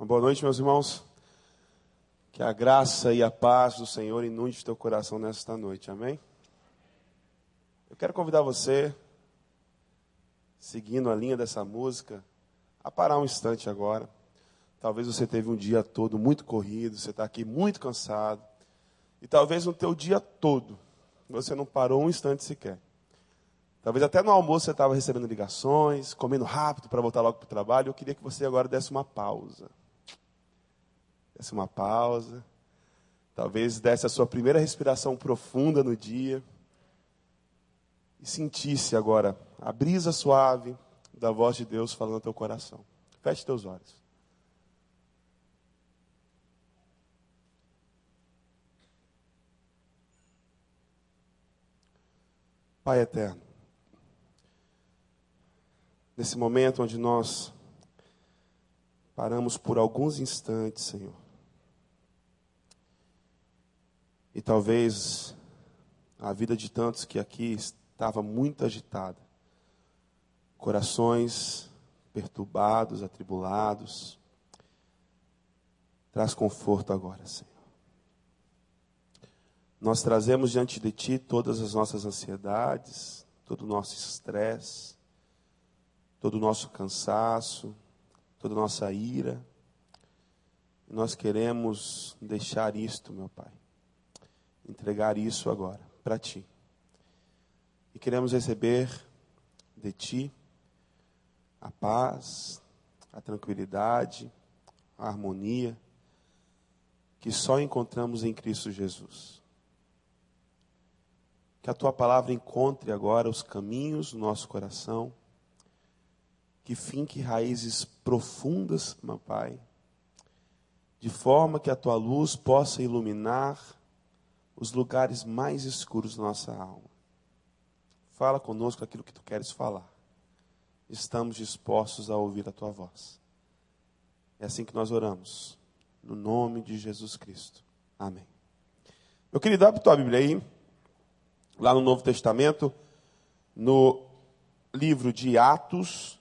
Uma boa noite, meus irmãos. Que a graça e a paz do Senhor inunde teu coração nesta noite, amém? Eu quero convidar você, seguindo a linha dessa música, a parar um instante agora. Talvez você teve um dia todo muito corrido, você está aqui muito cansado. E talvez no teu dia todo, você não parou um instante sequer. Talvez até no almoço você estava recebendo ligações, comendo rápido para voltar logo para o trabalho. Eu queria que você agora desse uma pausa desse uma pausa, talvez desse a sua primeira respiração profunda no dia e sentisse agora a brisa suave da voz de Deus falando no teu coração. Feche teus olhos. Pai eterno, nesse momento onde nós paramos por alguns instantes, Senhor, E talvez a vida de tantos que aqui estava muito agitada, corações perturbados, atribulados. Traz conforto agora, Senhor. Nós trazemos diante de Ti todas as nossas ansiedades, todo o nosso estresse, todo o nosso cansaço, toda a nossa ira. Nós queremos deixar isto, meu Pai entregar isso agora para Ti. E queremos receber de Ti a paz, a tranquilidade, a harmonia que só encontramos em Cristo Jesus. Que a Tua palavra encontre agora os caminhos do nosso coração, que finque raízes profundas, meu Pai, de forma que a Tua luz possa iluminar os lugares mais escuros da nossa alma. Fala conosco aquilo que tu queres falar. Estamos dispostos a ouvir a tua voz. É assim que nós oramos. No nome de Jesus Cristo. Amém. Meu querido, abre tua Bíblia aí. Lá no Novo Testamento, no livro de Atos.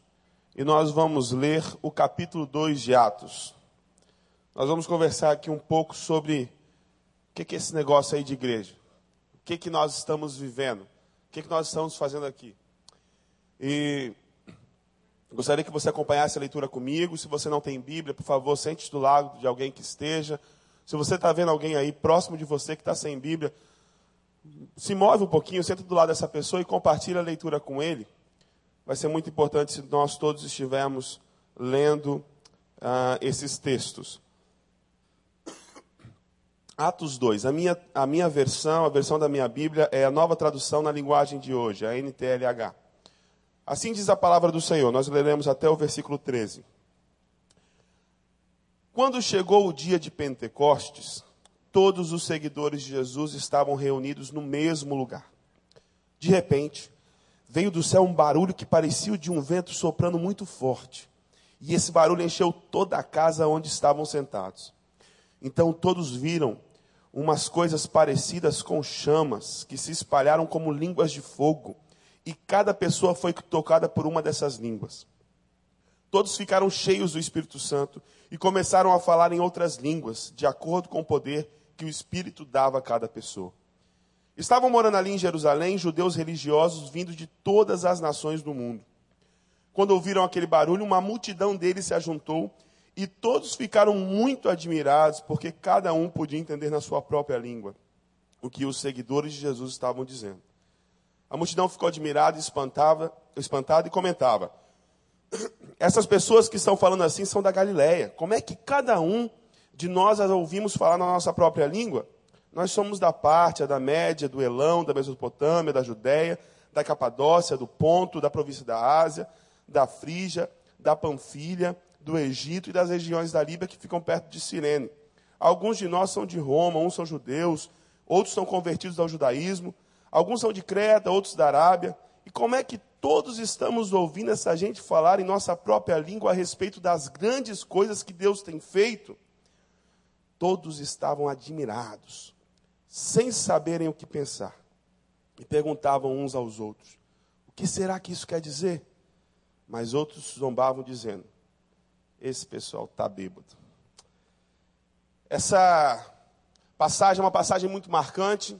E nós vamos ler o capítulo 2 de Atos. Nós vamos conversar aqui um pouco sobre que, que é esse negócio aí de igreja? O que, que nós estamos vivendo? O que, que nós estamos fazendo aqui? E gostaria que você acompanhasse a leitura comigo. Se você não tem Bíblia, por favor, sente do lado de alguém que esteja. Se você está vendo alguém aí próximo de você que está sem Bíblia, se move um pouquinho, senta do lado dessa pessoa e compartilha a leitura com ele. Vai ser muito importante se nós todos estivermos lendo uh, esses textos. Atos 2. A minha, a minha versão, a versão da minha Bíblia, é a nova tradução na linguagem de hoje, a NTLH. Assim diz a palavra do Senhor. Nós leremos até o versículo 13. Quando chegou o dia de Pentecostes, todos os seguidores de Jesus estavam reunidos no mesmo lugar. De repente, veio do céu um barulho que parecia o de um vento soprando muito forte. E esse barulho encheu toda a casa onde estavam sentados. Então todos viram umas coisas parecidas com chamas que se espalharam como línguas de fogo, e cada pessoa foi tocada por uma dessas línguas. Todos ficaram cheios do Espírito Santo e começaram a falar em outras línguas, de acordo com o poder que o Espírito dava a cada pessoa. Estavam morando ali em Jerusalém judeus religiosos vindos de todas as nações do mundo. Quando ouviram aquele barulho, uma multidão deles se ajuntou e todos ficaram muito admirados, porque cada um podia entender na sua própria língua o que os seguidores de Jesus estavam dizendo. A multidão ficou admirada, espantava, espantada e comentava: Essas pessoas que estão falando assim são da Galileia. Como é que cada um de nós as ouvimos falar na nossa própria língua? Nós somos da parte, da Média, do Elão, da Mesopotâmia, da Judéia, da Capadócia, do Ponto, da província da Ásia, da Frígia, da Panfilha, do Egito e das regiões da Líbia que ficam perto de Cirene. Alguns de nós são de Roma, uns são judeus, outros são convertidos ao judaísmo, alguns são de Creta, outros da Arábia. E como é que todos estamos ouvindo essa gente falar em nossa própria língua a respeito das grandes coisas que Deus tem feito? Todos estavam admirados, sem saberem o que pensar, e perguntavam uns aos outros: O que será que isso quer dizer? Mas outros zombavam, dizendo: esse pessoal está bêbado. Essa passagem é uma passagem muito marcante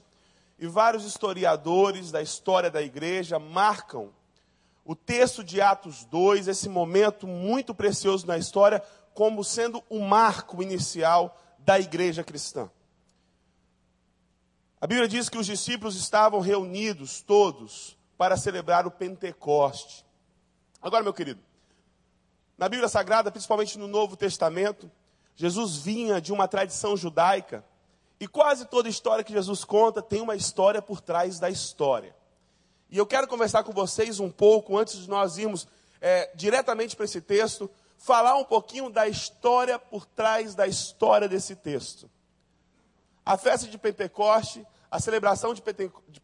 e vários historiadores da história da igreja marcam o texto de Atos 2, esse momento muito precioso na história, como sendo o marco inicial da igreja cristã. A Bíblia diz que os discípulos estavam reunidos todos para celebrar o Pentecoste. Agora, meu querido, na Bíblia Sagrada, principalmente no Novo Testamento, Jesus vinha de uma tradição judaica e quase toda história que Jesus conta tem uma história por trás da história. E eu quero conversar com vocês um pouco, antes de nós irmos é, diretamente para esse texto, falar um pouquinho da história por trás da história desse texto. A festa de Pentecoste, a celebração de,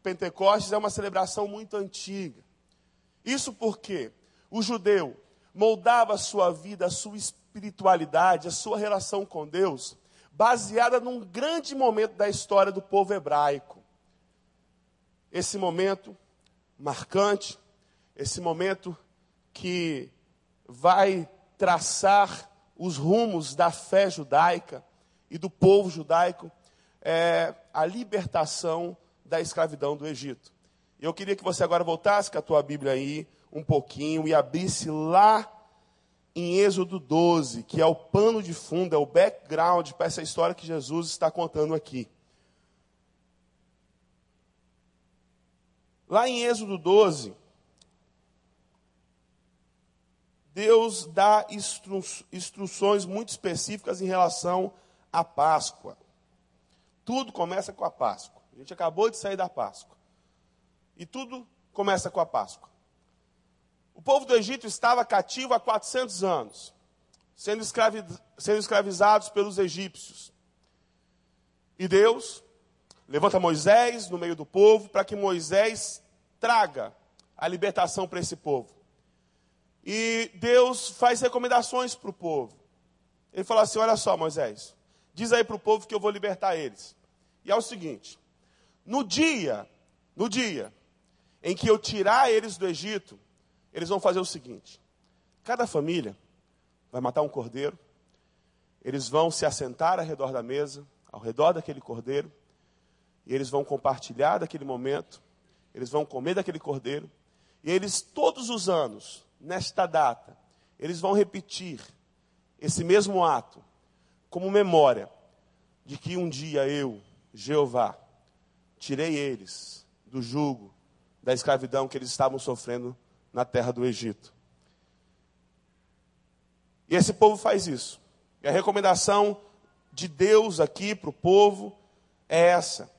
Pentecostes é uma celebração muito antiga. Isso porque o judeu moldava a sua vida, a sua espiritualidade, a sua relação com Deus, baseada num grande momento da história do povo hebraico. Esse momento marcante, esse momento que vai traçar os rumos da fé judaica e do povo judaico é, a libertação da escravidão do Egito. Eu queria que você agora voltasse com a tua Bíblia aí um pouquinho e abrisse lá em Êxodo 12, que é o pano de fundo, é o background para essa história que Jesus está contando aqui. Lá em Êxodo 12, Deus dá instru instruções muito específicas em relação à Páscoa. Tudo começa com a Páscoa. A gente acabou de sair da Páscoa. E tudo começa com a Páscoa. O povo do Egito estava cativo há 400 anos, sendo, escravi sendo escravizados pelos egípcios. E Deus levanta Moisés no meio do povo para que Moisés traga a libertação para esse povo. E Deus faz recomendações para o povo. Ele fala assim: Olha só, Moisés, Diz aí para o povo que eu vou libertar eles. E é o seguinte: no dia, no dia em que eu tirar eles do Egito, eles vão fazer o seguinte: cada família vai matar um cordeiro, eles vão se assentar ao redor da mesa, ao redor daquele cordeiro, e eles vão compartilhar daquele momento, eles vão comer daquele cordeiro, e eles todos os anos, nesta data, eles vão repetir esse mesmo ato como memória de que um dia eu, Jeová, tirei eles do jugo da escravidão que eles estavam sofrendo na terra do Egito. E esse povo faz isso. E a recomendação de Deus aqui para o povo é essa.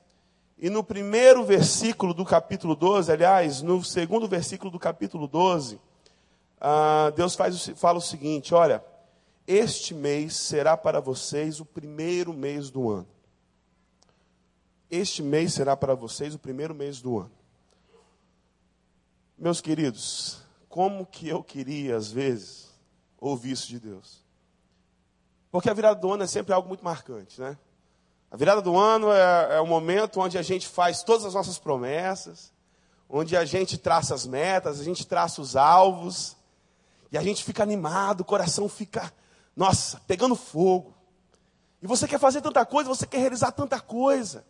E no primeiro versículo do capítulo 12, aliás, no segundo versículo do capítulo 12, ah, Deus faz, fala o seguinte: olha este mês será para vocês o primeiro mês do ano. Este mês será para vocês o primeiro mês do ano. Meus queridos, como que eu queria, às vezes, ouvir isso de Deus. Porque a virada do ano é sempre algo muito marcante, né? A virada do ano é, é o momento onde a gente faz todas as nossas promessas, onde a gente traça as metas, a gente traça os alvos, e a gente fica animado, o coração fica nossa, pegando fogo. E você quer fazer tanta coisa, você quer realizar tanta coisa.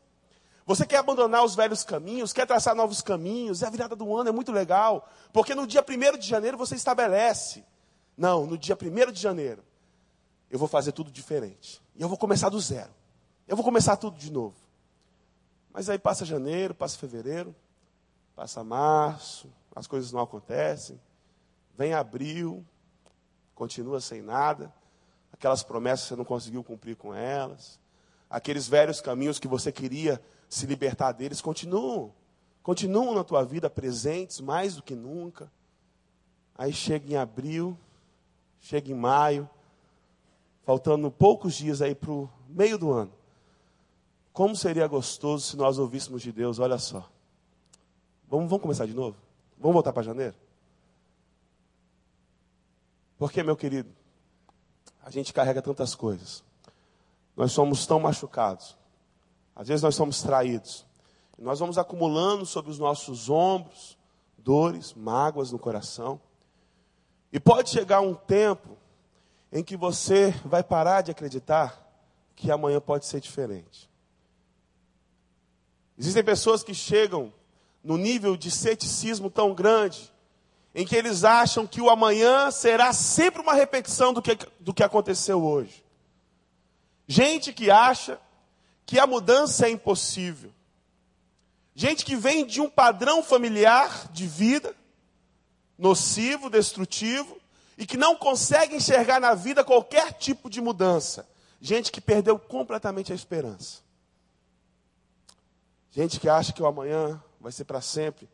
Você quer abandonar os velhos caminhos, quer traçar novos caminhos. E a virada do ano é muito legal, porque no dia 1 de janeiro você estabelece. Não, no dia 1 de janeiro, eu vou fazer tudo diferente. E eu vou começar do zero. Eu vou começar tudo de novo. Mas aí passa janeiro, passa fevereiro, passa março, as coisas não acontecem. Vem abril, continua sem nada aquelas promessas você não conseguiu cumprir com elas, aqueles velhos caminhos que você queria se libertar deles, continuam, continuam na tua vida presentes mais do que nunca. Aí chega em abril, chega em maio, faltando poucos dias aí para o meio do ano. Como seria gostoso se nós ouvíssemos de Deus, olha só. Vamos, vamos começar de novo? Vamos voltar para janeiro? Porque, meu querido, a gente carrega tantas coisas. Nós somos tão machucados. Às vezes nós somos traídos. Nós vamos acumulando sobre os nossos ombros dores, mágoas no coração. E pode chegar um tempo em que você vai parar de acreditar que amanhã pode ser diferente. Existem pessoas que chegam no nível de ceticismo tão grande, em que eles acham que o amanhã será sempre uma repetição do que, do que aconteceu hoje. Gente que acha que a mudança é impossível. Gente que vem de um padrão familiar de vida nocivo, destrutivo, e que não consegue enxergar na vida qualquer tipo de mudança. Gente que perdeu completamente a esperança. Gente que acha que o amanhã vai ser para sempre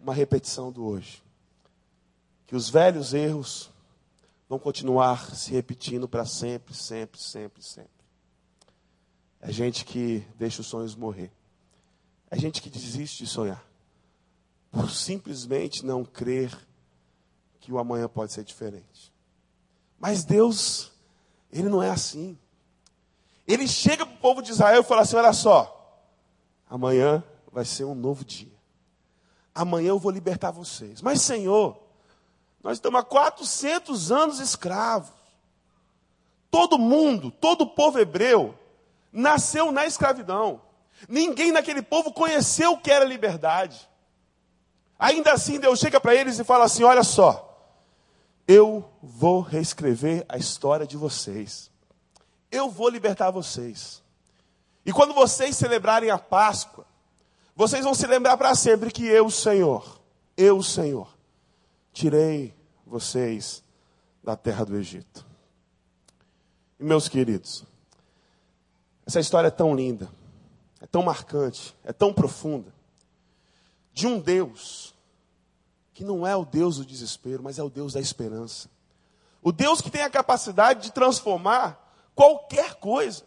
uma repetição do hoje. Que os velhos erros vão continuar se repetindo para sempre, sempre, sempre, sempre. É gente que deixa os sonhos morrer. É gente que desiste de sonhar. Por simplesmente não crer que o amanhã pode ser diferente. Mas Deus, Ele não é assim. Ele chega para o povo de Israel e fala assim: olha só, amanhã vai ser um novo dia. Amanhã eu vou libertar vocês. Mas, Senhor, nós estamos há 400 anos escravos. Todo mundo, todo o povo hebreu, nasceu na escravidão. Ninguém naquele povo conheceu o que era liberdade. Ainda assim, Deus chega para eles e fala assim: Olha só, eu vou reescrever a história de vocês. Eu vou libertar vocês. E quando vocês celebrarem a Páscoa, vocês vão se lembrar para sempre que eu, Senhor, eu, Senhor, tirei vocês da terra do Egito. E meus queridos, essa história é tão linda, é tão marcante, é tão profunda, de um Deus que não é o Deus do desespero, mas é o Deus da esperança. O Deus que tem a capacidade de transformar qualquer coisa.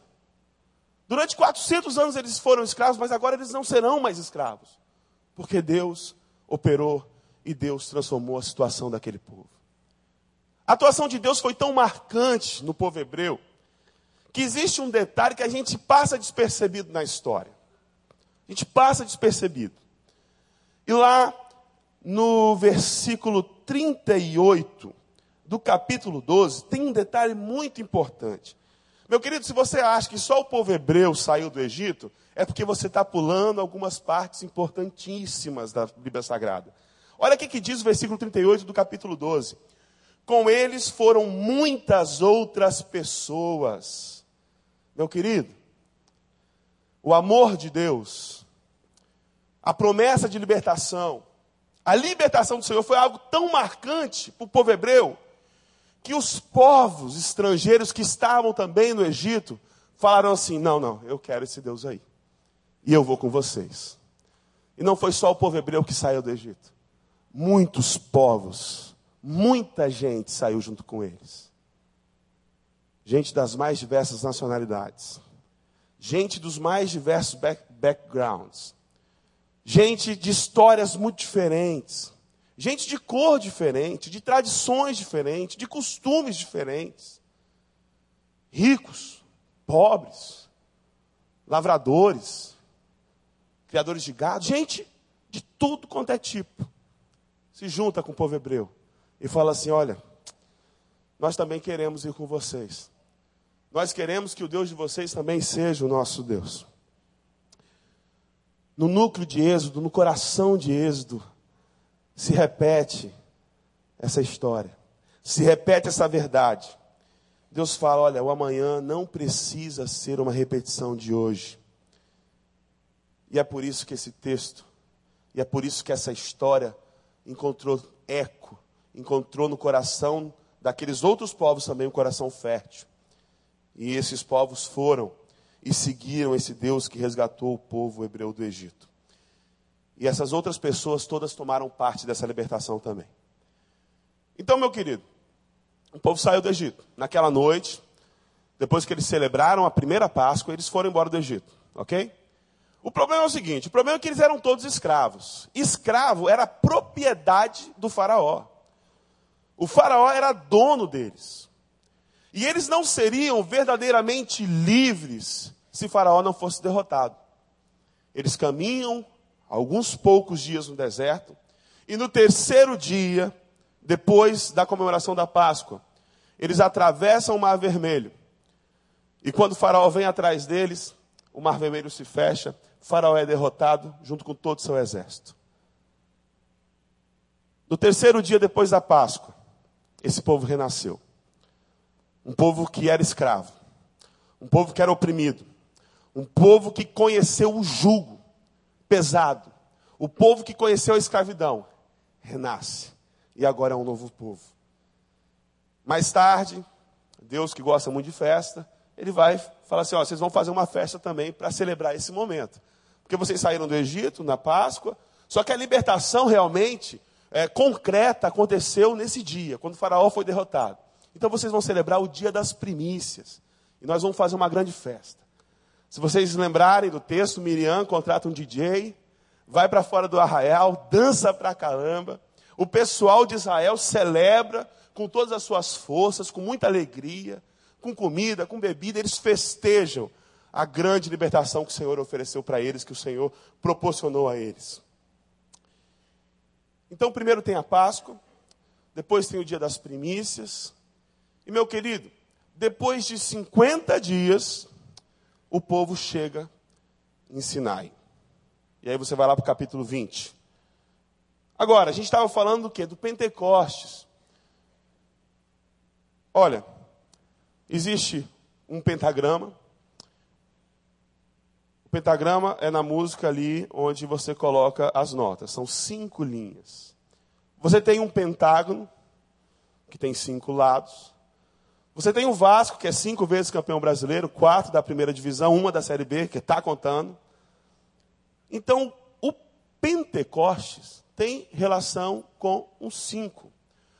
Durante 400 anos eles foram escravos, mas agora eles não serão mais escravos. Porque Deus operou e Deus transformou a situação daquele povo. A atuação de Deus foi tão marcante no povo hebreu, que existe um detalhe que a gente passa despercebido na história. A gente passa despercebido. E lá no versículo 38 do capítulo 12, tem um detalhe muito importante. Meu querido, se você acha que só o povo hebreu saiu do Egito, é porque você está pulando algumas partes importantíssimas da Bíblia Sagrada. Olha o que diz o versículo 38 do capítulo 12. Com eles foram muitas outras pessoas. Meu querido, o amor de Deus, a promessa de libertação, a libertação do Senhor foi algo tão marcante para o povo hebreu, que os povos estrangeiros que estavam também no Egito falaram assim: não, não, eu quero esse Deus aí. E eu vou com vocês. E não foi só o povo hebreu que saiu do Egito. Muitos povos, muita gente saiu junto com eles. Gente das mais diversas nacionalidades. Gente dos mais diversos back backgrounds. Gente de histórias muito diferentes, gente de cor diferente, de tradições diferentes, de costumes diferentes, ricos, pobres, lavradores, criadores de gado, gente de tudo quanto é tipo, se junta com o povo hebreu e fala assim: olha, nós também queremos ir com vocês. Nós queremos que o Deus de vocês também seja o nosso Deus no núcleo de Êxodo, no coração de Êxodo, se repete essa história, se repete essa verdade. Deus fala: olha, o amanhã não precisa ser uma repetição de hoje. E é por isso que esse texto, e é por isso que essa história encontrou eco, encontrou no coração daqueles outros povos também um coração fértil. E esses povos foram e seguiram esse Deus que resgatou o povo hebreu do Egito. E essas outras pessoas todas tomaram parte dessa libertação também. Então, meu querido, o povo saiu do Egito. Naquela noite, depois que eles celebraram a primeira Páscoa, eles foram embora do Egito, ok? O problema é o seguinte: o problema é que eles eram todos escravos. Escravo era propriedade do Faraó. O Faraó era dono deles. E eles não seriam verdadeiramente livres se Faraó não fosse derrotado. Eles caminham alguns poucos dias no deserto, e no terceiro dia, depois da comemoração da Páscoa, eles atravessam o Mar Vermelho. E quando faraó vem atrás deles, o mar vermelho se fecha, faraó é derrotado junto com todo o seu exército. No terceiro dia depois da Páscoa, esse povo renasceu. Um povo que era escravo, um povo que era oprimido, um povo que conheceu o jugo pesado, o povo que conheceu a escravidão, renasce. E agora é um novo povo. Mais tarde, Deus que gosta muito de festa, ele vai falar assim: ó, vocês vão fazer uma festa também para celebrar esse momento. Porque vocês saíram do Egito na Páscoa, só que a libertação realmente é, concreta aconteceu nesse dia, quando o Faraó foi derrotado. Então vocês vão celebrar o dia das primícias. E nós vamos fazer uma grande festa. Se vocês lembrarem do texto, Miriam contrata um DJ, vai para fora do arraial, dança para caramba. O pessoal de Israel celebra com todas as suas forças, com muita alegria, com comida, com bebida, eles festejam a grande libertação que o Senhor ofereceu para eles, que o Senhor proporcionou a eles. Então, primeiro tem a Páscoa, depois tem o dia das primícias. E, meu querido, depois de 50 dias, o povo chega em Sinai. E aí você vai lá para o capítulo 20. Agora, a gente estava falando do quê? Do Pentecostes. Olha, existe um pentagrama. O pentagrama é na música ali onde você coloca as notas. São cinco linhas. Você tem um pentágono, que tem cinco lados. Você tem o Vasco, que é cinco vezes campeão brasileiro, quatro da primeira divisão, uma da Série B, que está contando. Então, o Pentecostes tem relação com um cinco.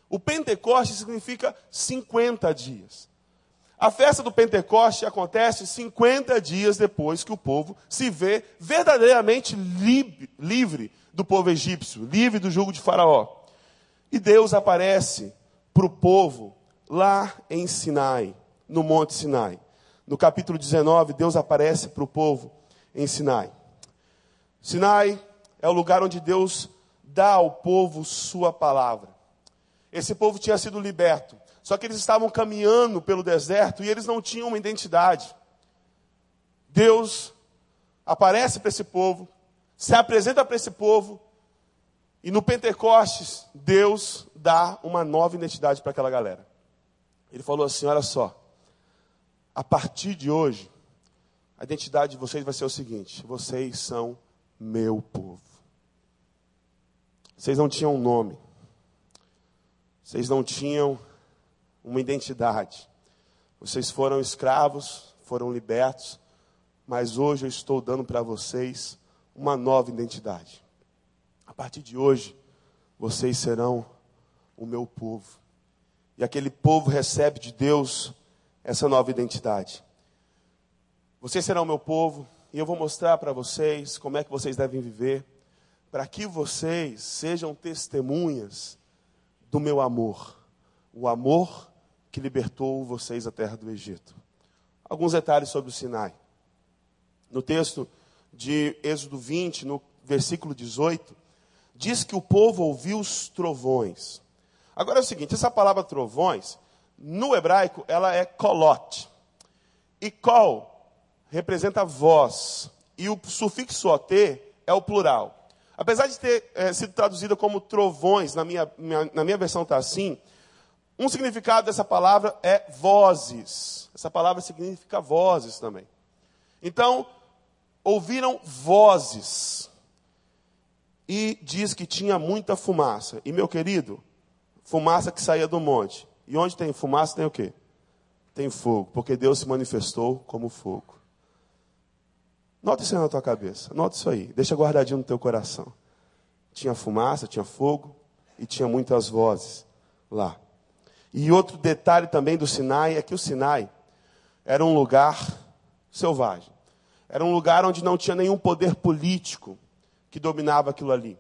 O Pentecostes significa 50 dias. A festa do Pentecoste acontece 50 dias depois que o povo se vê verdadeiramente livre do povo egípcio, livre do jugo de Faraó. E Deus aparece para o povo lá em Sinai, no Monte Sinai. No capítulo 19, Deus aparece para o povo em Sinai. Sinai é o lugar onde Deus dá ao povo sua palavra. Esse povo tinha sido liberto. Só que eles estavam caminhando pelo deserto e eles não tinham uma identidade. Deus aparece para esse povo, se apresenta para esse povo, e no Pentecostes, Deus dá uma nova identidade para aquela galera. Ele falou assim: olha só, a partir de hoje, a identidade de vocês vai ser o seguinte: vocês são meu povo. Vocês não tinham um nome. Vocês não tinham uma identidade. Vocês foram escravos, foram libertos, mas hoje eu estou dando para vocês uma nova identidade. A partir de hoje, vocês serão o meu povo. E aquele povo recebe de Deus essa nova identidade. Vocês serão meu povo, e eu vou mostrar para vocês como é que vocês devem viver, para que vocês sejam testemunhas do meu amor, o amor que libertou vocês da terra do Egito. Alguns detalhes sobre o Sinai. No texto de Êxodo 20, no versículo 18, diz que o povo ouviu os trovões. Agora é o seguinte, essa palavra trovões, no hebraico, ela é kolot. E kol representa voz. E o sufixo ot é o plural. Apesar de ter é, sido traduzida como trovões, na minha, minha na minha versão está assim, um significado dessa palavra é vozes. Essa palavra significa vozes também. Então, ouviram vozes. E diz que tinha muita fumaça. E, meu querido, fumaça que saía do monte. E onde tem fumaça, tem o quê? Tem fogo, porque Deus se manifestou como fogo. Nota isso aí na tua cabeça. Nota isso aí. Deixa guardadinho no teu coração. Tinha fumaça, tinha fogo e tinha muitas vozes lá. E outro detalhe também do Sinai é que o Sinai era um lugar selvagem. Era um lugar onde não tinha nenhum poder político que dominava aquilo ali.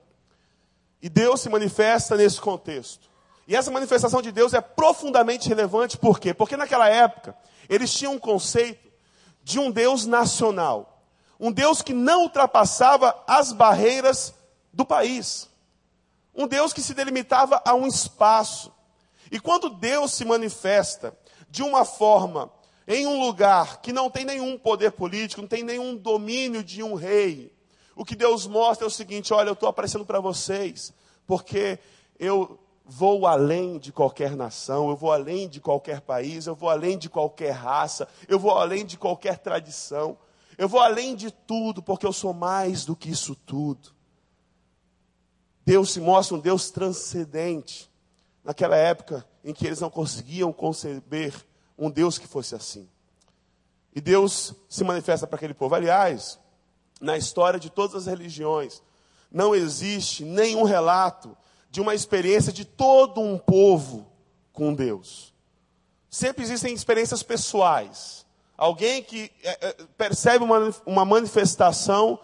E Deus se manifesta nesse contexto. E essa manifestação de Deus é profundamente relevante, por quê? Porque naquela época, eles tinham um conceito de um Deus nacional. Um Deus que não ultrapassava as barreiras do país. Um Deus que se delimitava a um espaço. E quando Deus se manifesta de uma forma em um lugar que não tem nenhum poder político, não tem nenhum domínio de um rei, o que Deus mostra é o seguinte: olha, eu estou aparecendo para vocês, porque eu vou além de qualquer nação, eu vou além de qualquer país, eu vou além de qualquer raça, eu vou além de qualquer tradição, eu vou além de tudo, porque eu sou mais do que isso tudo. Deus se mostra um Deus transcendente. Naquela época em que eles não conseguiam conceber um Deus que fosse assim. E Deus se manifesta para aquele povo. Aliás, na história de todas as religiões, não existe nenhum relato de uma experiência de todo um povo com Deus. Sempre existem experiências pessoais. Alguém que é, é, percebe uma, uma manifestação,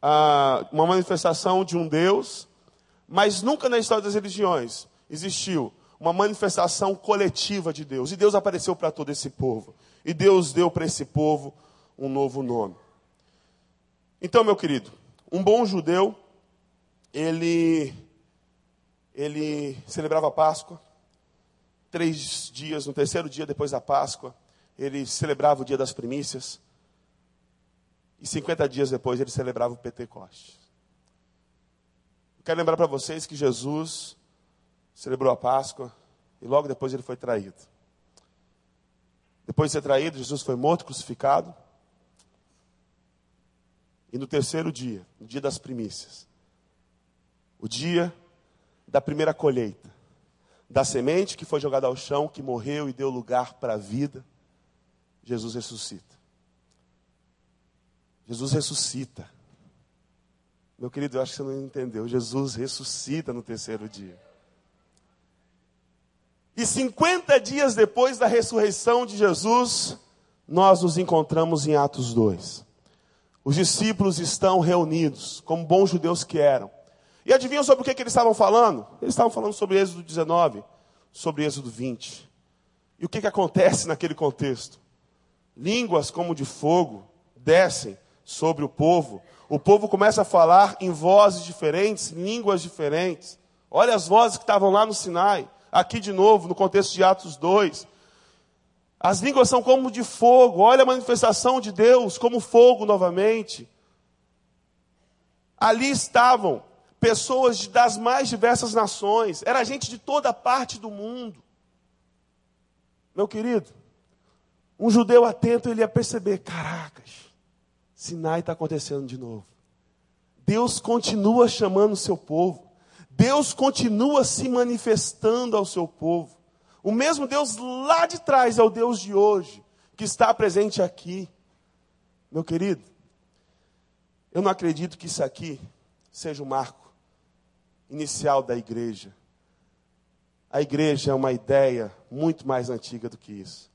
ah, uma manifestação de um Deus, mas nunca na história das religiões existiu uma manifestação coletiva de Deus. E Deus apareceu para todo esse povo. E Deus deu para esse povo um novo nome. Então, meu querido, um bom judeu, ele ele celebrava a Páscoa. Três dias, no terceiro dia depois da Páscoa, ele celebrava o dia das primícias. E 50 dias depois ele celebrava o Pentecostes. quero lembrar para vocês que Jesus celebrou a Páscoa e logo depois ele foi traído. Depois de ser traído, Jesus foi morto, crucificado. E no terceiro dia, no dia das primícias, o dia da primeira colheita, da semente que foi jogada ao chão, que morreu e deu lugar para a vida, Jesus ressuscita. Jesus ressuscita. Meu querido, eu acho que você não entendeu. Jesus ressuscita no terceiro dia. E 50 dias depois da ressurreição de Jesus, nós nos encontramos em Atos 2. Os discípulos estão reunidos, como bons judeus que eram. E adivinham sobre o que, que eles estavam falando? Eles estavam falando sobre Êxodo 19, sobre Êxodo 20. E o que, que acontece naquele contexto? Línguas como de fogo descem sobre o povo. O povo começa a falar em vozes diferentes, línguas diferentes. Olha as vozes que estavam lá no Sinai. Aqui de novo, no contexto de Atos 2. As línguas são como de fogo. Olha a manifestação de Deus como fogo novamente. Ali estavam pessoas das mais diversas nações, era gente de toda parte do mundo. Meu querido, um judeu atento ele ia perceber: caracas, Sinai está acontecendo de novo. Deus continua chamando o seu povo. Deus continua se manifestando ao seu povo. O mesmo Deus lá de trás é o Deus de hoje, que está presente aqui. Meu querido, eu não acredito que isso aqui seja um marco inicial da igreja. A igreja é uma ideia muito mais antiga do que isso.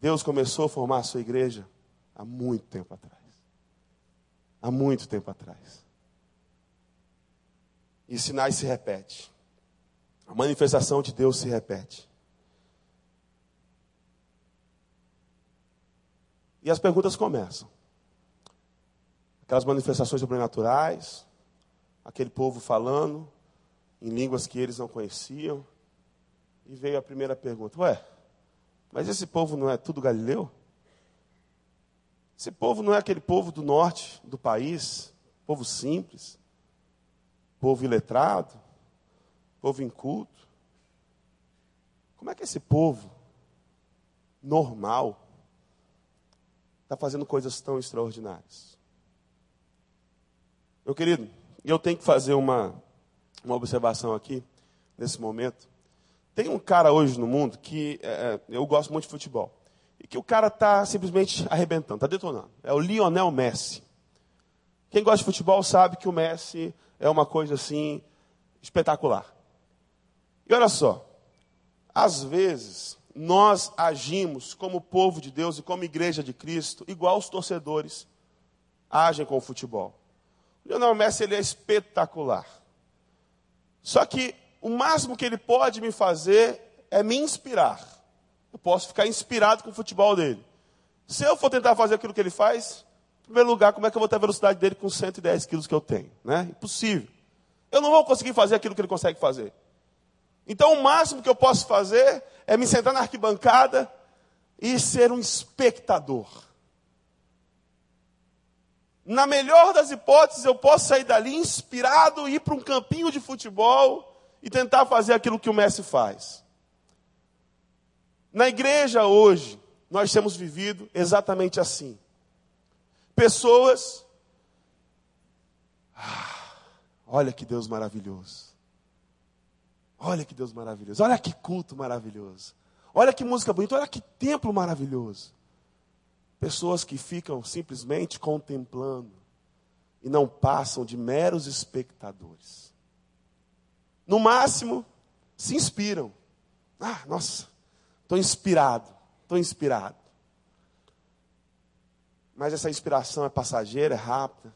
Deus começou a formar a sua igreja há muito tempo atrás. Há muito tempo atrás. E sinais se repete. A manifestação de Deus se repete. E as perguntas começam. Aquelas manifestações sobrenaturais, aquele povo falando em línguas que eles não conheciam. E veio a primeira pergunta: Ué, mas esse povo não é tudo galileu? Esse povo não é aquele povo do norte do país, povo simples, povo iletrado, povo inculto? Como é que esse povo normal está fazendo coisas tão extraordinárias? Meu querido, e eu tenho que fazer uma, uma observação aqui, nesse momento. Tem um cara hoje no mundo que é, é eu gosto muito de futebol. E que o cara está simplesmente arrebentando, está detonando. É o Lionel Messi. Quem gosta de futebol sabe que o Messi é uma coisa assim espetacular. E olha só, às vezes nós agimos como povo de Deus e como igreja de Cristo, igual os torcedores agem com o futebol. Lionel Messi ele é espetacular. Só que o máximo que ele pode me fazer é me inspirar. Eu posso ficar inspirado com o futebol dele. Se eu for tentar fazer aquilo que ele faz, em primeiro lugar, como é que eu vou ter a velocidade dele com 110 quilos que eu tenho? Né? Impossível. Eu não vou conseguir fazer aquilo que ele consegue fazer. Então, o máximo que eu posso fazer é me sentar na arquibancada e ser um espectador. Na melhor das hipóteses, eu posso sair dali inspirado, ir para um campinho de futebol e tentar fazer aquilo que o Messi faz. Na igreja hoje, nós temos vivido exatamente assim. Pessoas. Ah, olha que Deus maravilhoso. Olha que Deus maravilhoso. Olha que culto maravilhoso. Olha que música bonita. Olha que templo maravilhoso. Pessoas que ficam simplesmente contemplando e não passam de meros espectadores. No máximo, se inspiram. Ah, nossa, estou inspirado, estou inspirado. Mas essa inspiração é passageira, é rápida.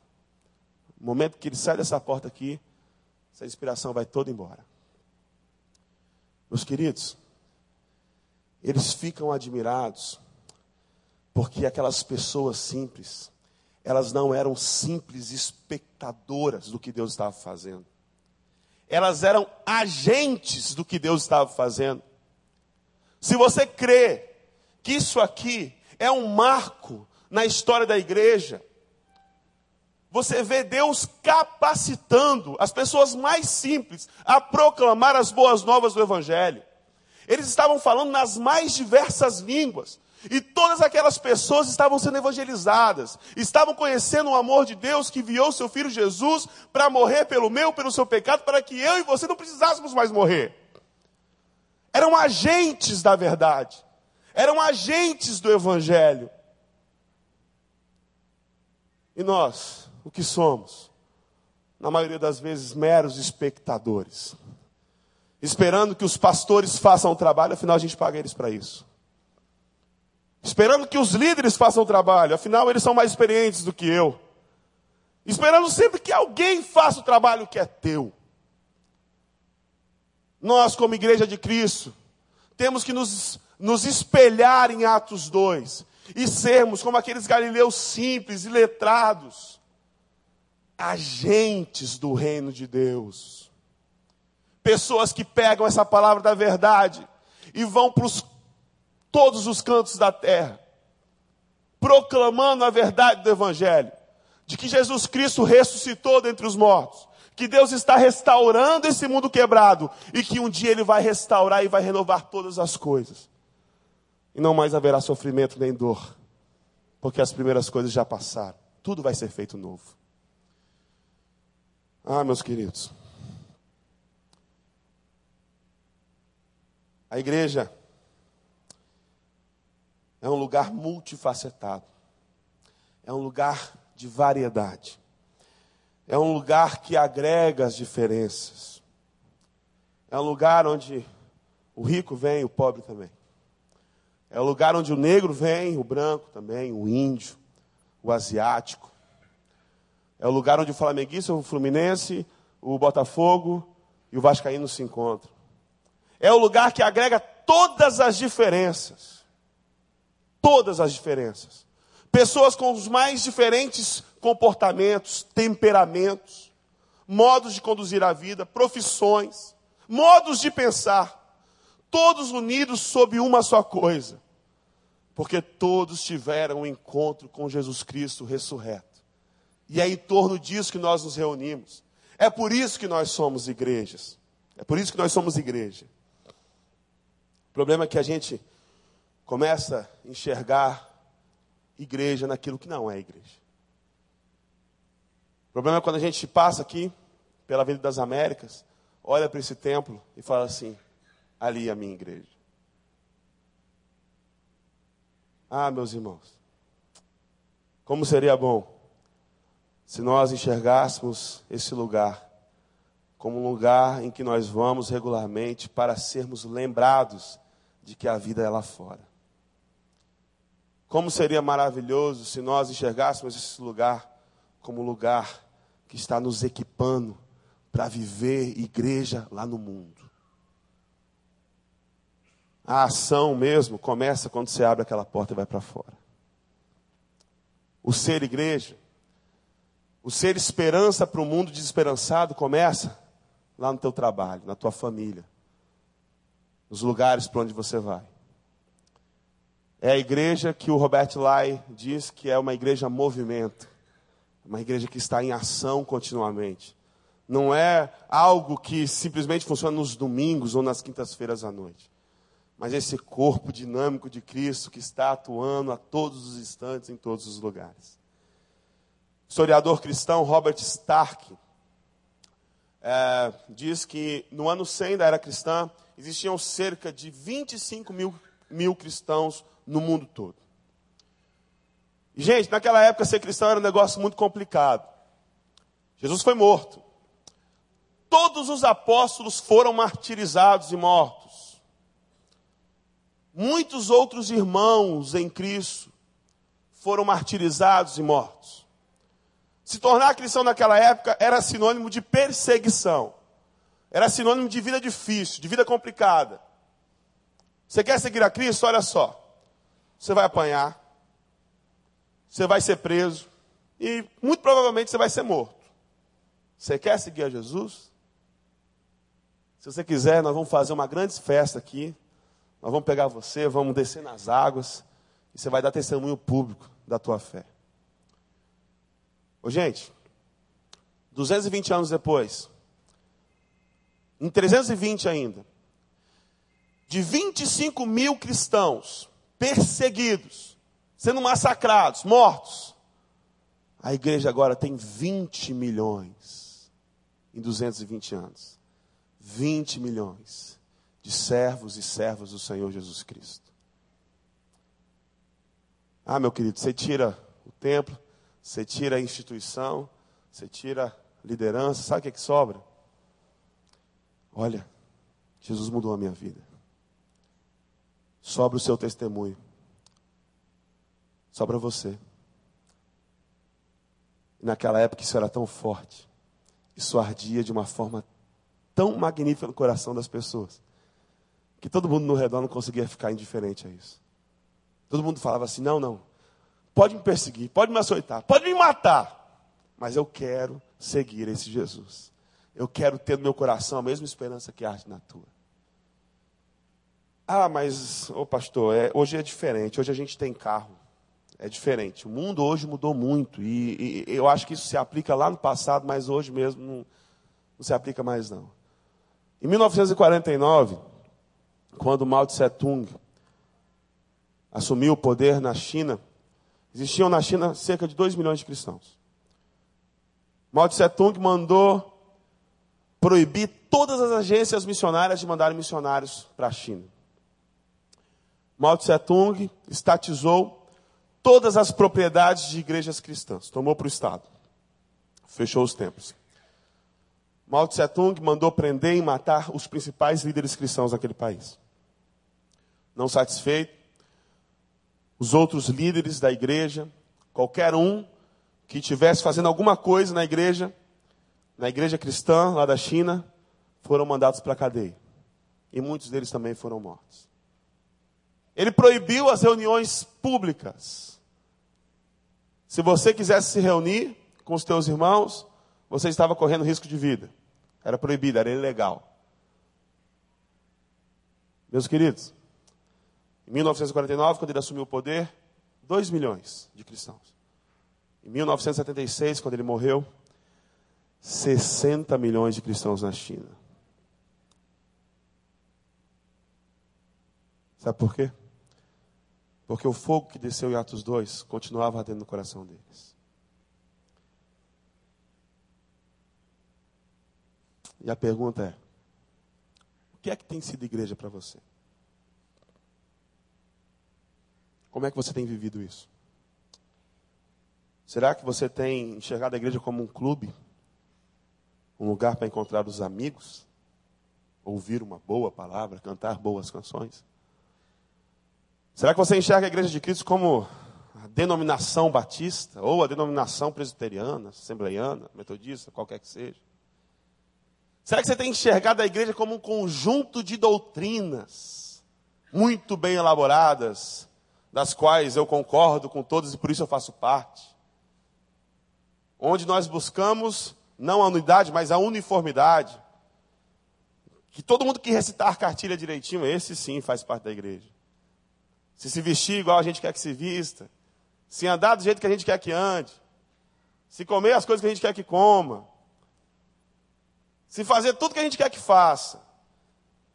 No momento que ele sai dessa porta aqui, essa inspiração vai toda embora. Meus queridos, eles ficam admirados porque aquelas pessoas simples, elas não eram simples espectadoras do que Deus estava fazendo. Elas eram agentes do que Deus estava fazendo. Se você crê que isso aqui é um marco na história da igreja, você vê Deus capacitando as pessoas mais simples a proclamar as boas novas do Evangelho. Eles estavam falando nas mais diversas línguas. E todas aquelas pessoas estavam sendo evangelizadas, estavam conhecendo o amor de Deus que enviou seu filho Jesus para morrer pelo meu, pelo seu pecado, para que eu e você não precisássemos mais morrer. Eram agentes da verdade, eram agentes do evangelho. E nós, o que somos? Na maioria das vezes, meros espectadores, esperando que os pastores façam o trabalho, afinal a gente paga eles para isso esperando que os líderes façam o trabalho, afinal eles são mais experientes do que eu. Esperando sempre que alguém faça o trabalho que é teu. Nós, como igreja de Cristo, temos que nos, nos espelhar em Atos 2 e sermos como aqueles galileus simples e letrados, agentes do reino de Deus. Pessoas que pegam essa palavra da verdade e vão para os todos os cantos da terra, proclamando a verdade do Evangelho, de que Jesus Cristo ressuscitou dentre os mortos, que Deus está restaurando esse mundo quebrado e que um dia Ele vai restaurar e vai renovar todas as coisas. E não mais haverá sofrimento nem dor, porque as primeiras coisas já passaram, tudo vai ser feito novo. Ah, meus queridos. A igreja é um lugar multifacetado. É um lugar de variedade. É um lugar que agrega as diferenças. É um lugar onde o rico vem, o pobre também. É um lugar onde o negro vem, o branco também, o índio, o asiático. É o lugar onde o flamenguista, o fluminense, o Botafogo e o vascaíno se encontram. É o lugar que agrega todas as diferenças todas as diferenças. Pessoas com os mais diferentes comportamentos, temperamentos, modos de conduzir a vida, profissões, modos de pensar, todos unidos sob uma só coisa, porque todos tiveram um encontro com Jesus Cristo ressurreto. E é em torno disso que nós nos reunimos. É por isso que nós somos igrejas. É por isso que nós somos igreja. O problema é que a gente começa a enxergar igreja naquilo que não é igreja. O problema é quando a gente passa aqui pela Avenida das Américas, olha para esse templo e fala assim: ali é a minha igreja. Ah, meus irmãos, como seria bom se nós enxergássemos esse lugar como um lugar em que nós vamos regularmente para sermos lembrados de que a vida é lá fora. Como seria maravilhoso se nós enxergássemos esse lugar como lugar que está nos equipando para viver igreja lá no mundo. A ação mesmo começa quando você abre aquela porta e vai para fora. O ser igreja, o ser esperança para o mundo desesperançado começa lá no teu trabalho, na tua família, nos lugares para onde você vai. É a igreja que o Robert Lai diz que é uma igreja movimento, uma igreja que está em ação continuamente. Não é algo que simplesmente funciona nos domingos ou nas quintas-feiras à noite. Mas esse corpo dinâmico de Cristo que está atuando a todos os instantes, em todos os lugares. O historiador cristão Robert Stark é, diz que no ano 100 da era cristã existiam cerca de 25 mil, mil cristãos no mundo todo. Gente, naquela época ser cristão era um negócio muito complicado. Jesus foi morto. Todos os apóstolos foram martirizados e mortos. Muitos outros irmãos em Cristo foram martirizados e mortos. Se tornar cristão naquela época era sinônimo de perseguição. Era sinônimo de vida difícil, de vida complicada. Você quer seguir a Cristo? Olha só. Você vai apanhar. Você vai ser preso. E muito provavelmente você vai ser morto. Você quer seguir a Jesus? Se você quiser, nós vamos fazer uma grande festa aqui. Nós vamos pegar você, vamos descer nas águas. E você vai dar testemunho público da tua fé. Ô, gente, 220 anos depois, em 320 ainda, de 25 mil cristãos perseguidos, sendo massacrados, mortos, a igreja agora tem 20 milhões em 220 anos. 20 milhões de servos e servas do Senhor Jesus Cristo. Ah, meu querido, você tira o templo, você tira a instituição, você tira a liderança, sabe o que, é que sobra? Olha, Jesus mudou a minha vida. Sobra o seu testemunho. Sobra você. E naquela época isso era tão forte. Isso ardia de uma forma tão magnífica no coração das pessoas. Que todo mundo no redor não conseguia ficar indiferente a isso. Todo mundo falava assim: não, não, Pode me perseguir, pode me açoitar, pode me matar, mas eu quero seguir esse Jesus. Eu quero ter no meu coração a mesma esperança que arde na tua. Ah, mas, ô pastor, é, hoje é diferente. Hoje a gente tem carro. É diferente. O mundo hoje mudou muito. E, e, eu acho que isso se aplica lá no passado, mas hoje mesmo não, não se aplica mais não. Em 1949, quando Mao Tse Tung assumiu o poder na China, Existiam na China cerca de 2 milhões de cristãos. Mao Tse Tung mandou proibir todas as agências missionárias de mandarem missionários para a China. Mao Tse Tung estatizou todas as propriedades de igrejas cristãs, tomou para o Estado, fechou os templos. Mao Tse Tung mandou prender e matar os principais líderes cristãos daquele país. Não satisfeito, os outros líderes da igreja, qualquer um que estivesse fazendo alguma coisa na igreja, na igreja cristã lá da China, foram mandados para a cadeia. E muitos deles também foram mortos. Ele proibiu as reuniões públicas. Se você quisesse se reunir com os teus irmãos, você estava correndo risco de vida. Era proibido, era ilegal. Meus queridos, em 1949, quando ele assumiu o poder, 2 milhões de cristãos. Em 1976, quando ele morreu, 60 milhões de cristãos na China. Sabe por quê? Porque o fogo que desceu em Atos 2 continuava ardendo no coração deles. E a pergunta é: o que é que tem sido igreja para você? Como é que você tem vivido isso? Será que você tem enxergado a igreja como um clube? Um lugar para encontrar os amigos? Ouvir uma boa palavra, cantar boas canções? Será que você enxerga a igreja de Cristo como a denominação batista, ou a denominação presbiteriana, assembleiana, metodista, qualquer que seja? Será que você tem enxergado a igreja como um conjunto de doutrinas muito bem elaboradas, das quais eu concordo com todas e por isso eu faço parte. Onde nós buscamos não a unidade, mas a uniformidade. Que todo mundo que recitar a cartilha direitinho, esse sim faz parte da igreja. Se se vestir igual a gente quer que se vista, se andar do jeito que a gente quer que ande, se comer as coisas que a gente quer que coma, se fazer tudo que a gente quer que faça,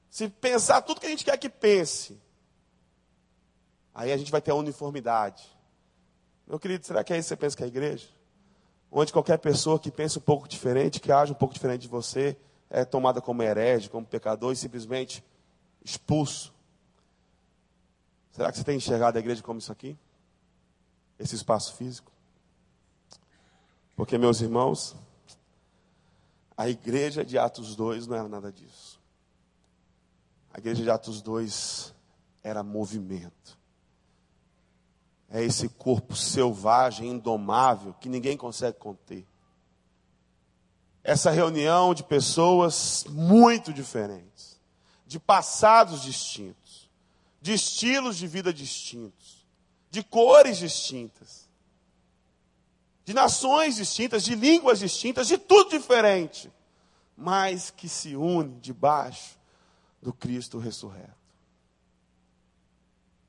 se pensar tudo que a gente quer que pense, aí a gente vai ter a uniformidade. Meu querido, será que é isso que você pensa que é a igreja? Onde qualquer pessoa que pense um pouco diferente, que age um pouco diferente de você, é tomada como herege, como pecador e simplesmente expulso. Será que você tem enxergado a igreja como isso aqui? Esse espaço físico? Porque, meus irmãos, a igreja de Atos 2 não era nada disso. A igreja de Atos 2 era movimento. É esse corpo selvagem, indomável, que ninguém consegue conter. Essa reunião de pessoas muito diferentes, de passados distintos, de estilos de vida distintos, de cores distintas, de nações distintas, de línguas distintas, de tudo diferente, mas que se une debaixo do Cristo ressurreto.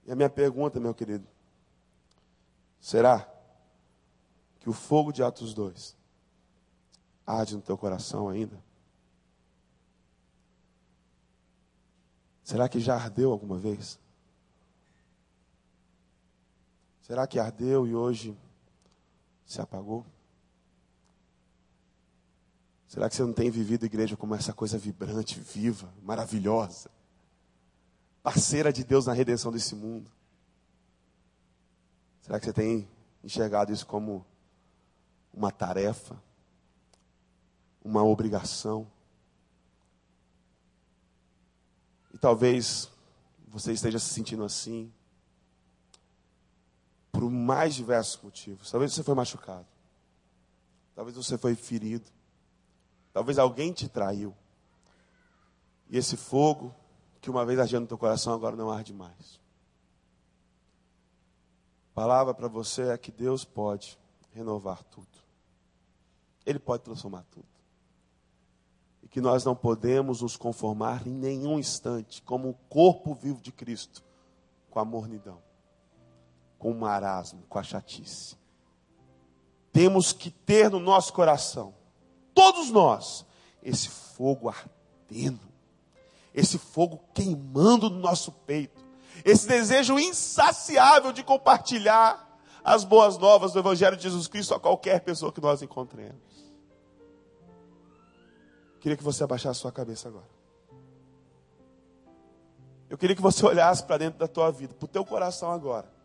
E a minha pergunta, meu querido, será que o fogo de Atos 2 arde no teu coração ainda? Será que já ardeu alguma vez? Será que ardeu e hoje se apagou? Será que você não tem vivido igreja como essa coisa vibrante, viva, maravilhosa? Parceira de Deus na redenção desse mundo? Será que você tem enxergado isso como uma tarefa? Uma obrigação? E talvez você esteja se sentindo assim por mais diversos motivos. Talvez você foi machucado. Talvez você foi ferido. Talvez alguém te traiu. E esse fogo que uma vez ardia no teu coração agora não arde mais. A palavra para você é que Deus pode renovar tudo. Ele pode transformar tudo. E que nós não podemos nos conformar em nenhum instante como o corpo vivo de Cristo com a mornidão, com o marasmo, com a chatice. Temos que ter no nosso coração todos nós, esse fogo ardendo, esse fogo queimando no nosso peito, esse desejo insaciável de compartilhar as boas novas do Evangelho de Jesus Cristo a qualquer pessoa que nós encontremos. Queria que você abaixasse sua cabeça agora. Eu queria que você olhasse para dentro da tua vida, para o teu coração agora.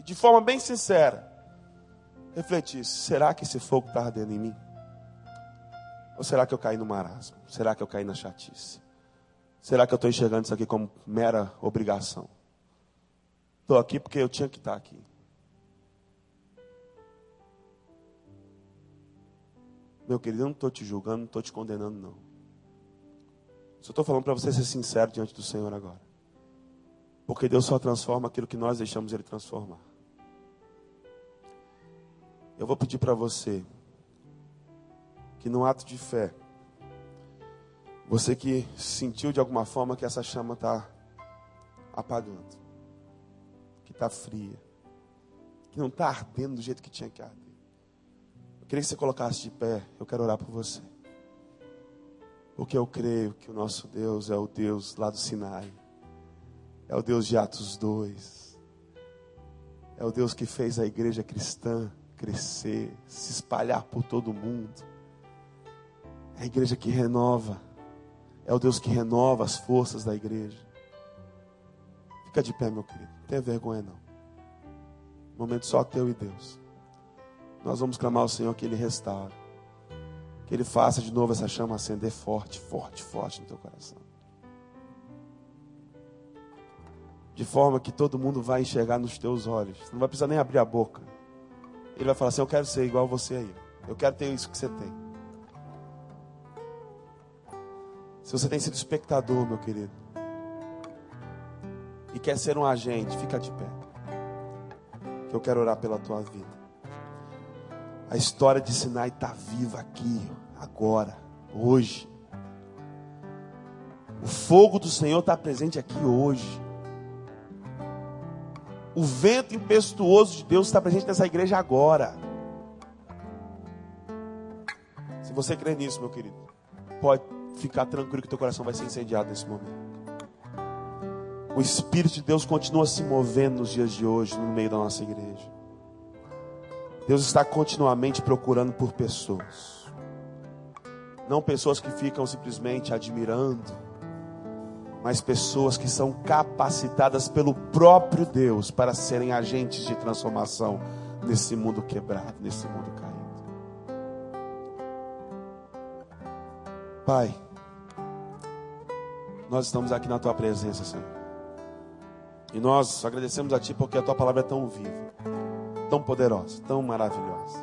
E de forma bem sincera, refletisse: será que esse fogo está ardendo em mim? Ou será que eu caí no marasmo? Será que eu caí na chatice? Será que eu estou enxergando isso aqui como mera obrigação? Estou aqui porque eu tinha que estar tá aqui. Meu querido, eu não estou te julgando, não estou te condenando, não. Só estou falando para você ser sincero diante do Senhor agora. Porque Deus só transforma aquilo que nós deixamos Ele transformar. Eu vou pedir para você que no ato de fé, você que sentiu de alguma forma que essa chama está apagando, que está fria, que não está ardendo do jeito que tinha que arder. Eu queria que você colocasse de pé, eu quero orar por você. Porque eu creio que o nosso Deus é o Deus lá do Sinai, é o Deus de Atos 2, é o Deus que fez a igreja cristã crescer, se espalhar por todo mundo. É a igreja que renova. É o Deus que renova as forças da igreja. Fica de pé, meu querido. Não tenha vergonha, não. Momento só teu e Deus. Nós vamos clamar ao Senhor que Ele restaure. Que Ele faça de novo essa chama acender forte, forte, forte no teu coração. De forma que todo mundo vai enxergar nos teus olhos. Não vai precisar nem abrir a boca. Ele vai falar assim: Eu quero ser igual você aí. Eu quero ter isso que você tem. Se você tem sido espectador, meu querido, e quer ser um agente, fica de pé. Que eu quero orar pela tua vida. A história de Sinai está viva aqui, agora, hoje. O fogo do Senhor está presente aqui hoje. O vento impetuoso de Deus está presente nessa igreja agora. Se você crê nisso, meu querido, pode ficar tranquilo que teu coração vai ser incendiado nesse momento. O Espírito de Deus continua se movendo nos dias de hoje, no meio da nossa igreja. Deus está continuamente procurando por pessoas. Não pessoas que ficam simplesmente admirando, mas pessoas que são capacitadas pelo próprio Deus para serem agentes de transformação nesse mundo quebrado, nesse mundo caído. Pai, nós estamos aqui na tua presença, Senhor. E nós agradecemos a Ti porque a tua palavra é tão viva, tão poderosa, tão maravilhosa.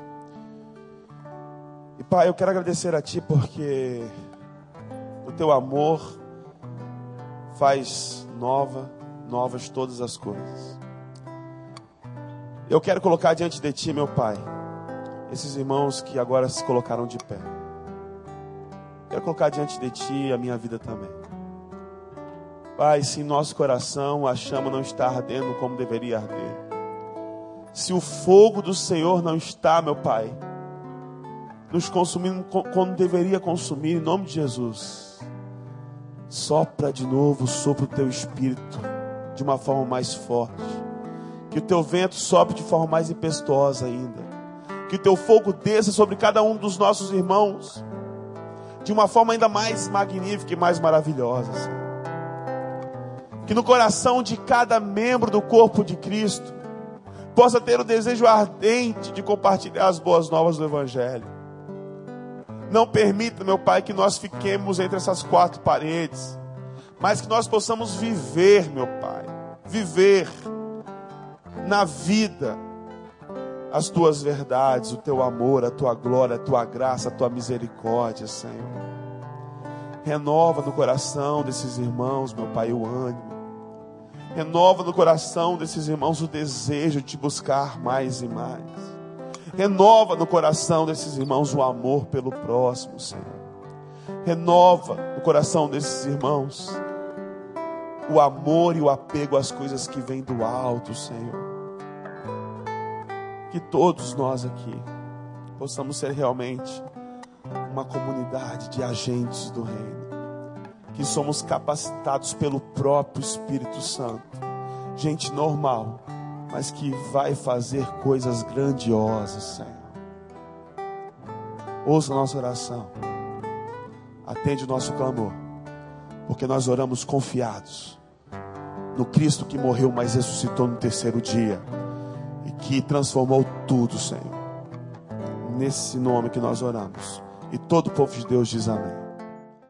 E Pai, eu quero agradecer a Ti porque o Teu amor faz nova, novas todas as coisas. Eu quero colocar diante de Ti, meu Pai, esses irmãos que agora se colocaram de pé. Quero colocar diante de Ti a minha vida também. Pai, se em nosso coração a chama não está ardendo como deveria arder, se o fogo do Senhor não está, meu Pai, nos consumindo como deveria consumir, em nome de Jesus, sopra de novo o sopro do Teu Espírito de uma forma mais forte, que o Teu vento sopre de forma mais impetuosa ainda, que o Teu fogo desça sobre cada um dos nossos irmãos de uma forma ainda mais magnífica e mais maravilhosa, Senhor. Que no coração de cada membro do corpo de Cristo possa ter o desejo ardente de compartilhar as boas novas do Evangelho. Não permita, meu Pai, que nós fiquemos entre essas quatro paredes, mas que nós possamos viver, meu Pai, viver na vida as tuas verdades, o teu amor, a tua glória, a tua graça, a tua misericórdia, Senhor. Renova no coração desses irmãos, meu Pai, o ânimo. Renova no coração desses irmãos o desejo de te buscar mais e mais. Renova no coração desses irmãos o amor pelo próximo, Senhor. Renova no coração desses irmãos o amor e o apego às coisas que vêm do alto, Senhor. Que todos nós aqui possamos ser realmente uma comunidade de agentes do reino, que somos capacitados pelo próprio Espírito Santo, gente normal, mas que vai fazer coisas grandiosas, Senhor. Ouça a nossa oração, atende o nosso clamor, porque nós oramos confiados no Cristo que morreu, mas ressuscitou no terceiro dia que transformou tudo, Senhor. Nesse nome que nós oramos. E todo o povo de Deus diz amém.